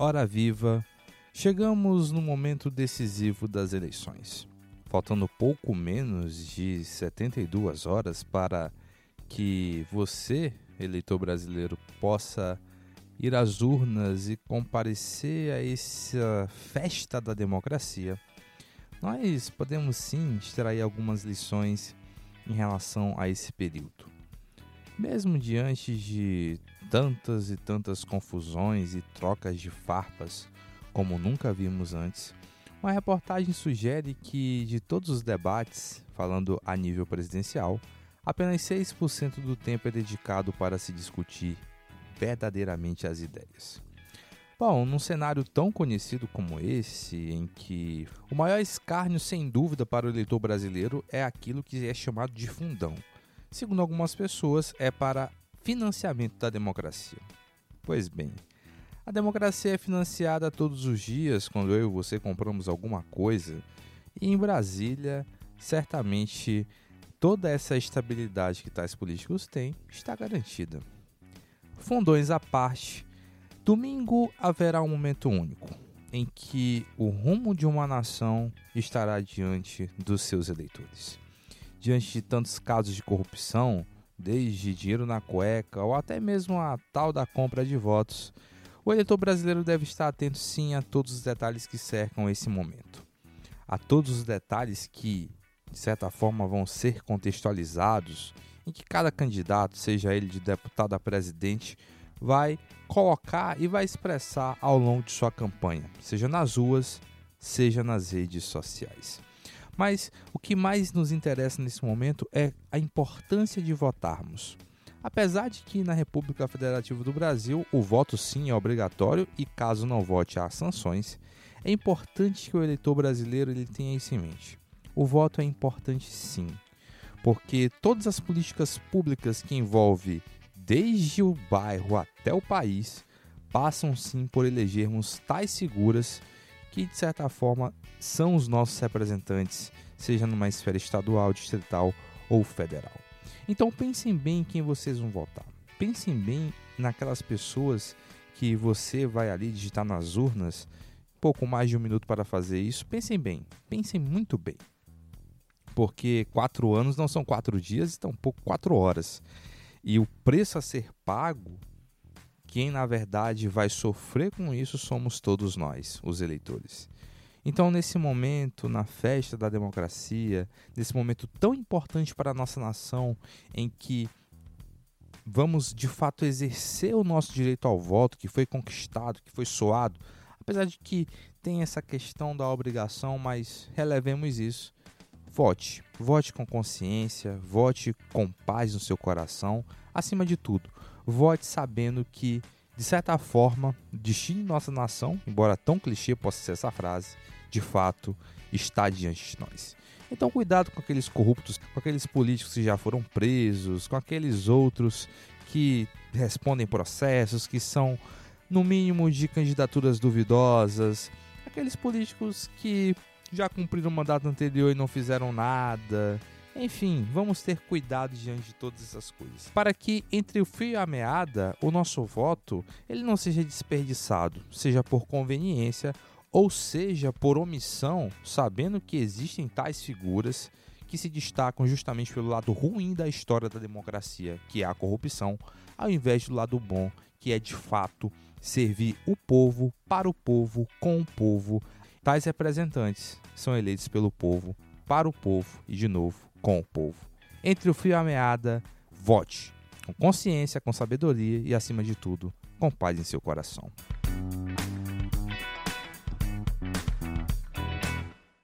Hora Viva, chegamos no momento decisivo das eleições. Faltando pouco menos de 72 horas para que você, eleitor brasileiro, possa ir às urnas e comparecer a essa festa da democracia, nós podemos sim extrair algumas lições em relação a esse período. Mesmo diante de tantas e tantas confusões e trocas de farpas como nunca vimos antes, uma reportagem sugere que de todos os debates, falando a nível presidencial, apenas 6% do tempo é dedicado para se discutir verdadeiramente as ideias. Bom, num cenário tão conhecido como esse, em que o maior escárnio, sem dúvida, para o eleitor brasileiro é aquilo que é chamado de fundão. Segundo algumas pessoas, é para financiamento da democracia. Pois bem, a democracia é financiada todos os dias quando eu e você compramos alguma coisa, e em Brasília, certamente toda essa estabilidade que tais políticos têm está garantida. Fundões à parte, domingo haverá um momento único em que o rumo de uma nação estará diante dos seus eleitores. Diante de tantos casos de corrupção, desde dinheiro na cueca ou até mesmo a tal da compra de votos, o eleitor brasileiro deve estar atento sim a todos os detalhes que cercam esse momento. A todos os detalhes que, de certa forma, vão ser contextualizados em que cada candidato, seja ele de deputado a presidente, vai colocar e vai expressar ao longo de sua campanha, seja nas ruas, seja nas redes sociais. Mas o que mais nos interessa nesse momento é a importância de votarmos. Apesar de que na República Federativa do Brasil o voto sim é obrigatório e caso não vote há sanções, é importante que o eleitor brasileiro ele tenha isso em mente. O voto é importante sim, porque todas as políticas públicas que envolvem desde o bairro até o país passam sim por elegermos tais figuras que de certa forma são os nossos representantes, seja numa esfera estadual, distrital ou federal. Então pensem bem em quem vocês vão votar. Pensem bem naquelas pessoas que você vai ali digitar nas urnas. Pouco mais de um minuto para fazer isso. Pensem bem, pensem muito bem porque quatro anos não são quatro dias, e tampouco quatro horas. E o preço a ser pago, quem na verdade vai sofrer com isso somos todos nós, os eleitores. Então, nesse momento, na festa da democracia, nesse momento tão importante para a nossa nação, em que vamos de fato exercer o nosso direito ao voto, que foi conquistado, que foi soado, apesar de que tem essa questão da obrigação, mas relevemos isso Vote. Vote com consciência, vote com paz no seu coração. Acima de tudo, vote sabendo que, de certa forma, o destino de nossa nação, embora tão clichê possa ser essa frase, de fato está diante de nós. Então, cuidado com aqueles corruptos, com aqueles políticos que já foram presos, com aqueles outros que respondem processos, que são, no mínimo, de candidaturas duvidosas, aqueles políticos que já cumpriram o mandato anterior e não fizeram nada. Enfim, vamos ter cuidado diante de todas essas coisas. Para que entre o fio e a meada, o nosso voto ele não seja desperdiçado, seja por conveniência ou seja por omissão, sabendo que existem tais figuras que se destacam justamente pelo lado ruim da história da democracia, que é a corrupção, ao invés do lado bom, que é de fato servir o povo, para o povo, com o povo, Tais representantes são eleitos pelo povo, para o povo e, de novo, com o povo. Entre o fio e a meada, vote com consciência, com sabedoria e, acima de tudo, com paz em seu coração.